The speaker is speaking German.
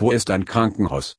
Wo ist ein Krankenhaus?